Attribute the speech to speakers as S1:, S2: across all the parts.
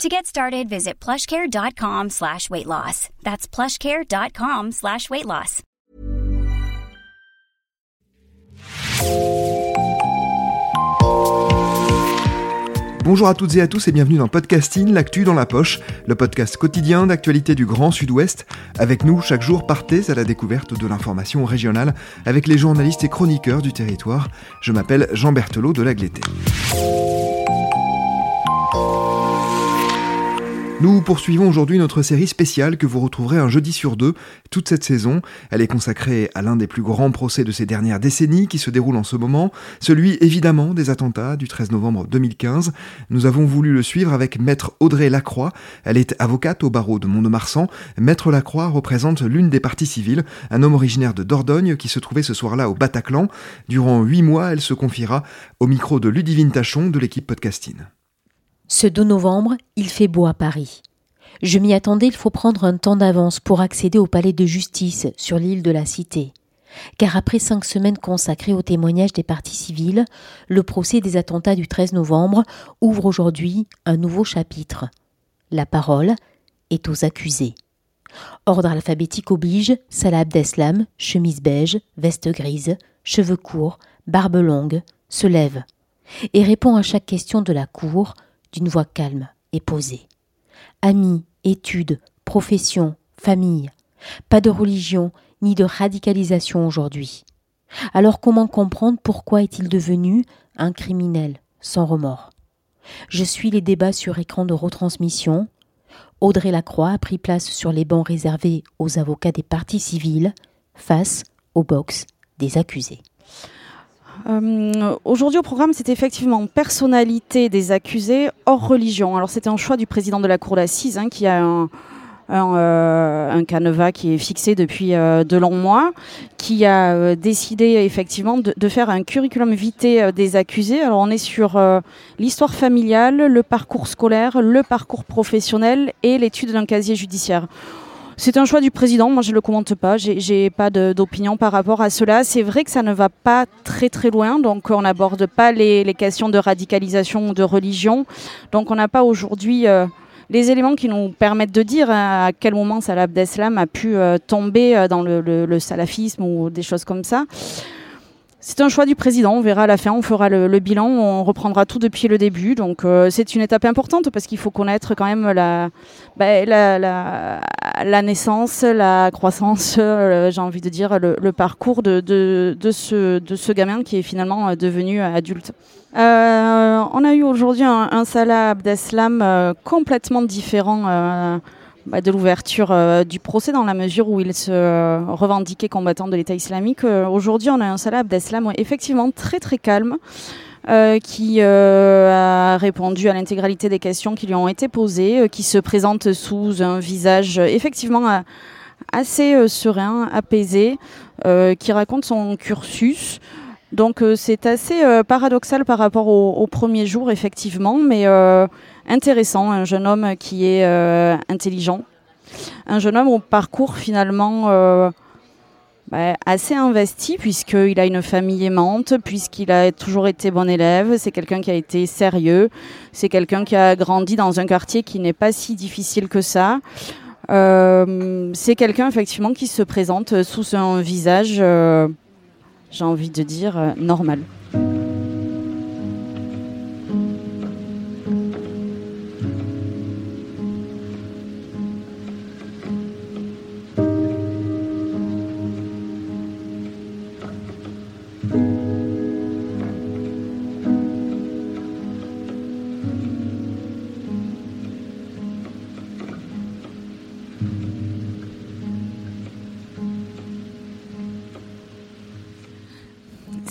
S1: To get started, visit plushcare.com slash weight loss. That's plushcare.com slash weight loss.
S2: Bonjour à toutes et à tous et bienvenue dans Podcasting, l'actu dans la poche, le podcast quotidien d'actualité du Grand Sud-Ouest. Avec nous, chaque jour, partez à la découverte de l'information régionale avec les journalistes et chroniqueurs du territoire. Je m'appelle Jean Berthelot de Lagleté. Nous poursuivons aujourd'hui notre série spéciale que vous retrouverez un jeudi sur deux toute cette saison. Elle est consacrée à l'un des plus grands procès de ces dernières décennies qui se déroule en ce moment, celui évidemment des attentats du 13 novembre 2015. Nous avons voulu le suivre avec maître Audrey Lacroix. Elle est avocate au barreau de Mont-de-Marsan. Maître Lacroix représente l'une des parties civiles, un homme originaire de Dordogne qui se trouvait ce soir-là au Bataclan. Durant huit mois, elle se confiera au micro de Ludivine Tachon de l'équipe podcasting.
S3: Ce 2 novembre, il fait beau à Paris. Je m'y attendais, il faut prendre un temps d'avance pour accéder au palais de justice sur l'île de la Cité. Car après cinq semaines consacrées au témoignage des parties civiles, le procès des attentats du 13 novembre ouvre aujourd'hui un nouveau chapitre. La parole est aux accusés. Ordre alphabétique oblige, Salah Abdeslam, chemise beige, veste grise, cheveux courts, barbe longue, se lève et répond à chaque question de la cour d'une voix calme et posée. Amis, études, profession, famille. Pas de religion ni de radicalisation aujourd'hui. Alors comment comprendre pourquoi est-il devenu un criminel sans remords? Je suis les débats sur écran de retransmission. Audrey Lacroix a pris place sur les bancs réservés aux avocats des partis civils face au box des accusés.
S4: Euh, Aujourd'hui au programme, c'est effectivement personnalité des accusés hors religion. Alors c'était un choix du président de la cour d'assises hein, qui a un, euh, un, canevas qui est fixé depuis euh, de longs mois, qui a décidé effectivement de, de, faire un curriculum vitae des accusés. Alors on est sur l'histoire familiale, le parcours scolaire, le parcours professionnel et l'étude d'un casier judiciaire. C'est un choix du président, moi je ne le commente pas, j'ai pas d'opinion par rapport à cela. C'est vrai que ça ne va pas très très loin, donc on n'aborde pas les, questions de radicalisation ou de religion. Donc on n'a pas aujourd'hui euh, les éléments qui nous permettent de dire hein, à quel moment Salah Abdeslam a pu euh, tomber dans le, le, le, salafisme ou des choses comme ça. C'est un choix du président, on verra à la fin, on fera le, bilan, on reprendra tout depuis le début. Donc euh, c'est une étape importante parce qu'il faut connaître quand même la, bah, la, la, la, naissance, la croissance, euh, j'ai envie de dire le, le parcours de, de, de, ce, de ce gamin qui est finalement euh, devenu adulte. Euh, on a eu aujourd'hui un, un, Salah Abdeslam euh, complètement différent bah, de l'ouverture euh, du procès dans la mesure où il se euh, revendiquait combattant de l'État islamique. Euh, Aujourd'hui, on a un Salah Abdeslam effectivement très très calme. Qui a répondu à l'intégralité des questions qui lui ont été posées, qui se présente sous un visage effectivement assez serein, apaisé, qui raconte son cursus. Donc c'est assez paradoxal par rapport au, au, premier jour, effectivement, mais intéressant, un jeune homme qui est euh, intelligent, un jeune homme au parcours finalement euh, bah, assez investi puisqu'il a une famille aimante, puisqu'il a toujours été bon élève, c'est quelqu'un qui a été sérieux, c'est quelqu'un qui a grandi dans un quartier qui n'est pas si difficile que ça. Euh, c'est quelqu'un effectivement qui se présente sous un visage, euh, j'ai envie de dire, euh, normal.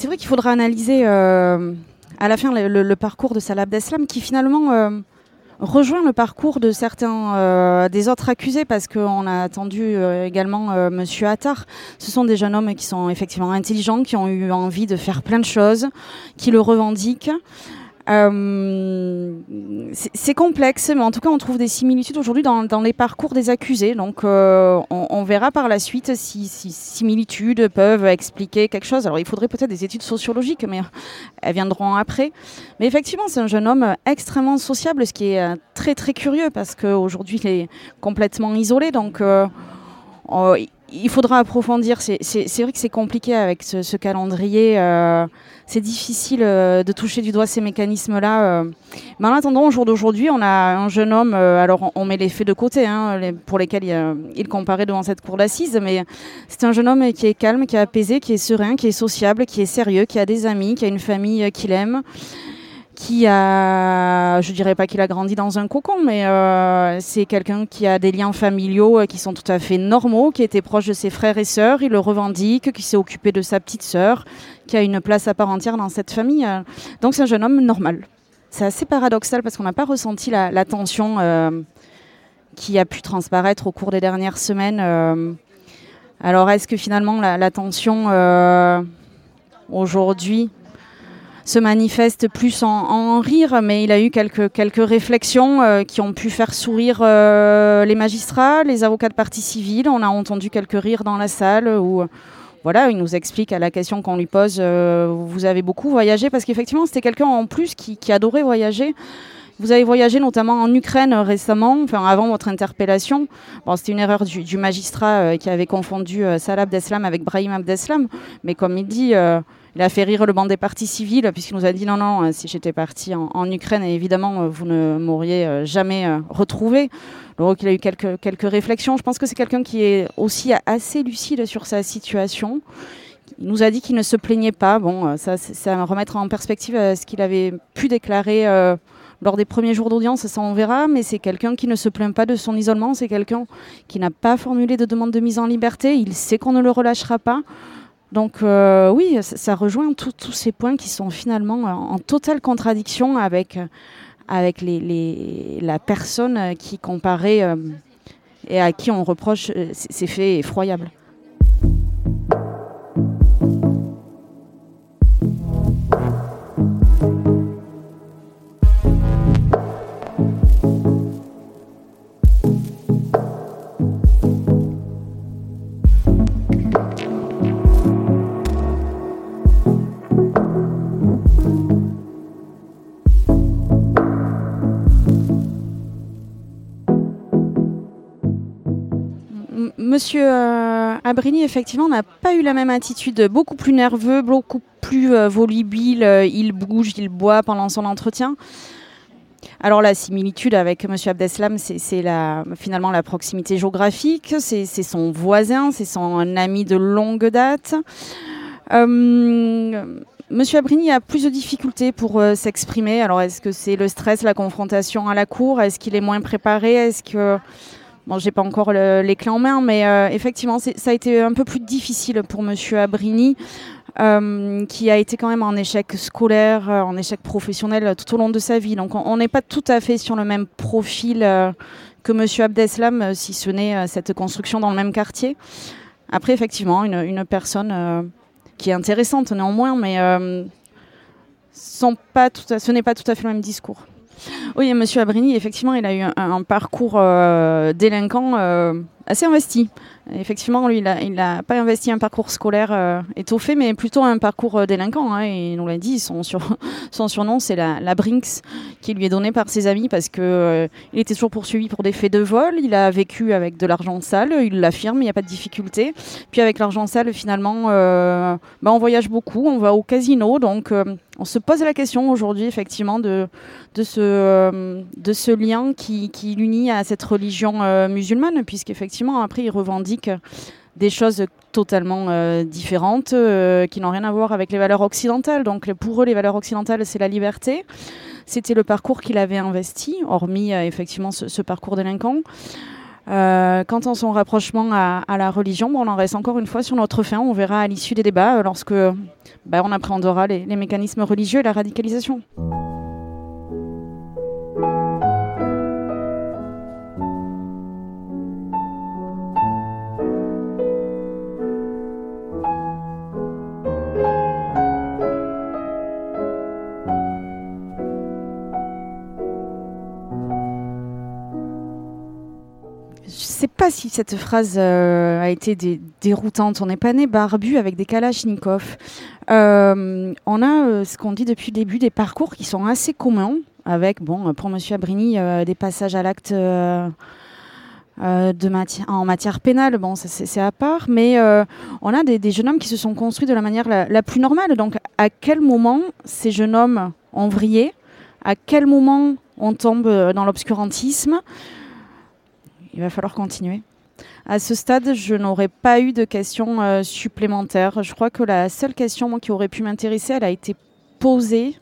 S4: C'est vrai qu'il faudra analyser euh, à la fin le, parcours de Salah Abdeslam qui finalement, euh, rejoint le parcours de certains euh, des autres accusés parce qu'on a attendu également Monsieur Attar. Ce sont des jeunes hommes qui sont effectivement intelligents, qui ont eu envie de faire plein de choses, qui le revendiquent. Euh, c'est complexe, mais en tout cas, on trouve des similitudes aujourd'hui dans, les parcours des accusés. Donc, euh, on, verra par la suite si, si, similitudes peuvent expliquer quelque chose. Alors, il faudrait peut-être des études sociologiques, mais elles viendront après. Mais effectivement, c'est un jeune homme extrêmement sociable, ce qui est euh, très très curieux parce qu'aujourd'hui, il est complètement isolé. Donc, oh, il faudra approfondir. C'est vrai que c'est compliqué avec ce, calendrier. Euh, c'est difficile euh, de toucher du doigt ces mécanismes-là. Euh. Mais en attendant, au jour d'aujourd'hui, on a un jeune homme. alors, on, met les faits de côté, hein, pour lesquels il, il, comparait devant cette cour d'assises. Mais c'est un jeune homme qui est calme, qui est apaisé, qui est serein, qui est sociable, qui est sérieux, qui a des amis, qui a une famille qu'il aime qui a, je dirais pas qu'il a grandi dans un cocon, mais euh, c'est quelqu'un qui a des liens familiaux euh, qui sont tout à fait normaux, qui était proche de ses frères et sœurs, il le revendique, qui s'est occupé de sa petite sœur, qui a une place à part entière dans cette famille. Euh. Donc c'est un jeune homme normal. C'est assez paradoxal parce qu'on n'a pas ressenti la, tension qui a pu transparaître au cours des dernières semaines. alors est-ce que finalement la, la tension aujourd'hui se manifeste plus en, rire, mais il a eu quelques, quelques réflexions euh, qui ont pu faire sourire euh, les magistrats, les avocats de partie civile. On a entendu quelques rires dans la salle où voilà, il nous explique à la question qu'on lui pose, euh, vous avez beaucoup voyagé, parce qu'effectivement c'était quelqu'un en plus qui, adorait voyager. Vous avez voyagé notamment en Ukraine récemment, enfin avant votre interpellation. Bon, c'était une erreur du, magistrat qui avait confondu Salah Abdeslam avec Brahim Abdeslam, mais comme il dit, il a fait rire le banc des partis civils puisqu'il nous a dit non, non, euh, si j'étais parti en, Ukraine, évidemment, euh, vous ne m'auriez euh, jamais retrouvé. Donc il a eu quelques, quelques réflexions. Je pense que c'est quelqu'un qui est aussi assez lucide sur sa situation. Il nous a dit qu'il ne se plaignait pas. Bon, ça, à remettre en perspective ce qu'il avait pu déclarer lors des premiers jours d'audience, ça on verra, mais c'est quelqu'un qui ne se plaint pas de son isolement, c'est quelqu'un qui n'a pas formulé de demande de mise en liberté, il sait qu'on ne le relâchera pas. Donc euh, oui, ça, rejoint tous ces points qui sont finalement en, totale contradiction avec, avec les, la personne qui comparait euh, et à qui on reproche euh, ces faits effroyables. Monsieur euh, Abrigny, effectivement, n'a pas eu la même attitude, beaucoup plus nerveux, beaucoup plus euh, volubile. Euh, il bouge, il boit pendant son entretien. Alors la similitude avec Monsieur Abdeslam, c'est finalement la proximité géographique, c'est son voisin, c'est son ami de longue date. Monsieur Abrigny a plus de difficultés pour s'exprimer. Alors est-ce que c'est le stress, la confrontation à la cour? Est-ce qu'il est moins préparé? Est-ce que Bon, j'ai pas encore les clés en main, mais euh, effectivement, ça a été un peu plus difficile pour Monsieur Abrini, euh, qui a été quand même en échec scolaire, euh, en échec professionnel tout au long de sa vie. Donc, on n'est pas tout à fait sur le même profil que Monsieur Abdeslam, si ce n'est cette construction dans le même quartier. Après, effectivement, une, personne qui est intéressante néanmoins, mais ce n'est pas tout à fait le même discours. Oui, Monsieur Abrigny, effectivement, il a eu un, parcours euh, délinquant euh, assez investi. Effectivement, lui, il n'a pas investi un parcours scolaire euh, étoffé, mais plutôt un parcours euh, délinquant. Hein, il nous l'a dit, son, sur, son surnom, c'est la, Brinks, qui lui est donné par ses amis parce euh, il était toujours poursuivi pour des faits de vol. Il a vécu avec de l'argent sale, il l'affirme, il n'y a pas de difficulté. Puis avec l'argent sale, finalement, bah, on voyage beaucoup, on va au casino. Donc, on se pose la question aujourd'hui, effectivement, de, de, ce, de ce lien qui, qui l'unit à cette religion musulmane, puisqu'effectivement, après, il revendique des choses totalement euh, différentes euh, qui n'ont rien à voir avec les valeurs occidentales. Donc pour eux, les valeurs occidentales, c'est la liberté. C'était le parcours qu'il avait investi, hormis euh, effectivement ce, parcours délinquant. Quant à son rapprochement à, la religion, bon, on en reste encore une fois sur notre fin. On verra à l'issue des débats lorsque bah, on appréhendera les mécanismes religieux et la radicalisation. Pas si cette phrase a été déroutante. On n'est pas né barbu avec des kalachnikov. on a ce qu'on dit depuis le début des parcours qui sont assez communs avec, bon, pour Monsieur Abrini, des passages à l'acte euh, en matière pénale, bon, c'est à part, mais euh, on a des, jeunes hommes qui se sont construits de la manière la, plus normale. Donc, à quel moment ces jeunes hommes ont vrillé? À quel moment on tombe euh, dans l'obscurantisme? Il va falloir continuer. À ce stade, je n'aurais pas eu de questions supplémentaires. Je crois que la seule question qui aurait pu m'intéresser, elle a été posée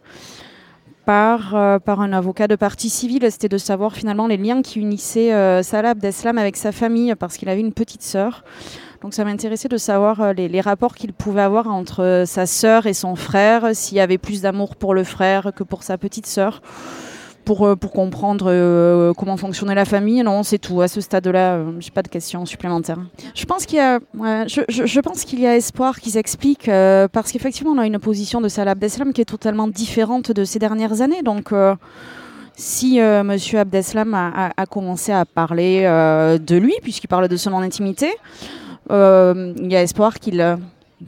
S4: par, euh, par un avocat de partie civile. C'était de savoir finalement les liens qui unissaient euh, Salah Abdeslam avec sa famille parce qu'il avait une petite sœur. Donc ça m'intéressait de savoir euh, les, rapports qu'il pouvait avoir entre sa sœur et son frère, s'il y avait plus d'amour pour le frère que pour sa petite sœur pour, euh, pour comprendre euh, comment fonctionnait la famille. Non, c'est tout. À ce stade-là, euh, j'ai pas de questions supplémentaires. Je pense qu'il y a, je, je, pense y a espoir qu'ils expliquent parce qu'effectivement, on a une position de Salah Abdeslam qui est totalement différente de ces dernières années. Donc si M. Monsieur Abdeslam a, a, commencé à parler de lui, puisqu'il parle de son intimité, il y a espoir qu'il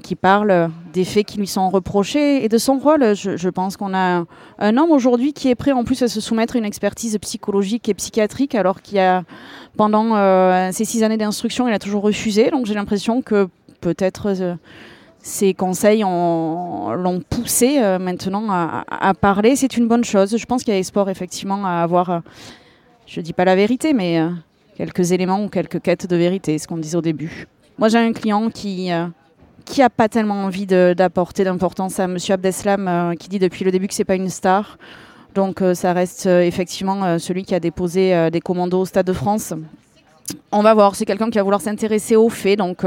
S4: qui parle des faits qui lui sont reprochés et de son rôle. Je, pense qu'on a un homme aujourd'hui qui est prêt en plus à se soumettre à une expertise psychologique et psychiatrique alors qu'il a, pendant euh, ces six années d'instruction, il a toujours refusé. Donc j'ai l'impression que peut-être euh, ses conseils l'ont poussé euh, maintenant à, parler. C'est une bonne chose. Je pense qu'il y a espoir effectivement à avoir, je ne dis pas la vérité, mais quelques éléments ou quelques quêtes de vérité, ce qu'on disait au début. Moi j'ai un client qui qui n'a pas tellement envie d'apporter d'importance à M. Abdeslam, euh, qui dit depuis le début que c'est pas une star. Donc euh, ça reste euh, effectivement celui qui a déposé des commandos au Stade de France. On va voir, c'est quelqu'un qui va vouloir s'intéresser aux faits, donc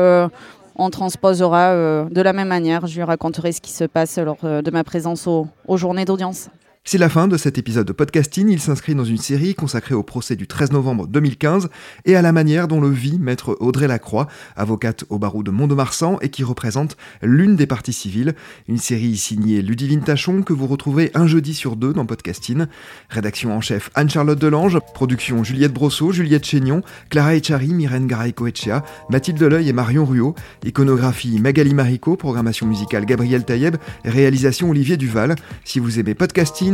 S4: on transposera de la même manière. Je lui raconterai ce qui se passe lors de ma présence aux journées d'audience.
S2: C'est la fin de cet épisode de podcasting. Il s'inscrit dans une série consacrée au procès du 13 novembre 2015 et à la manière dont le vit maître Audrey Lacroix, avocate au barreau de Mont-de-Marsan et qui représente l'une des parties civiles. Une série signée Ludivine Tachon que vous retrouvez un jeudi sur deux dans podcasting. Rédaction en chef Anne-Charlotte Delange, production Juliette Brosseau, Juliette Chénion, Clara Echari, Myrène Garay-Coetchea, Mathilde Deleuil et Marion Ruot, iconographie Magali Marico, programmation musicale Gabriel Taïeb, réalisation Olivier Duval. Si vous aimez podcasting,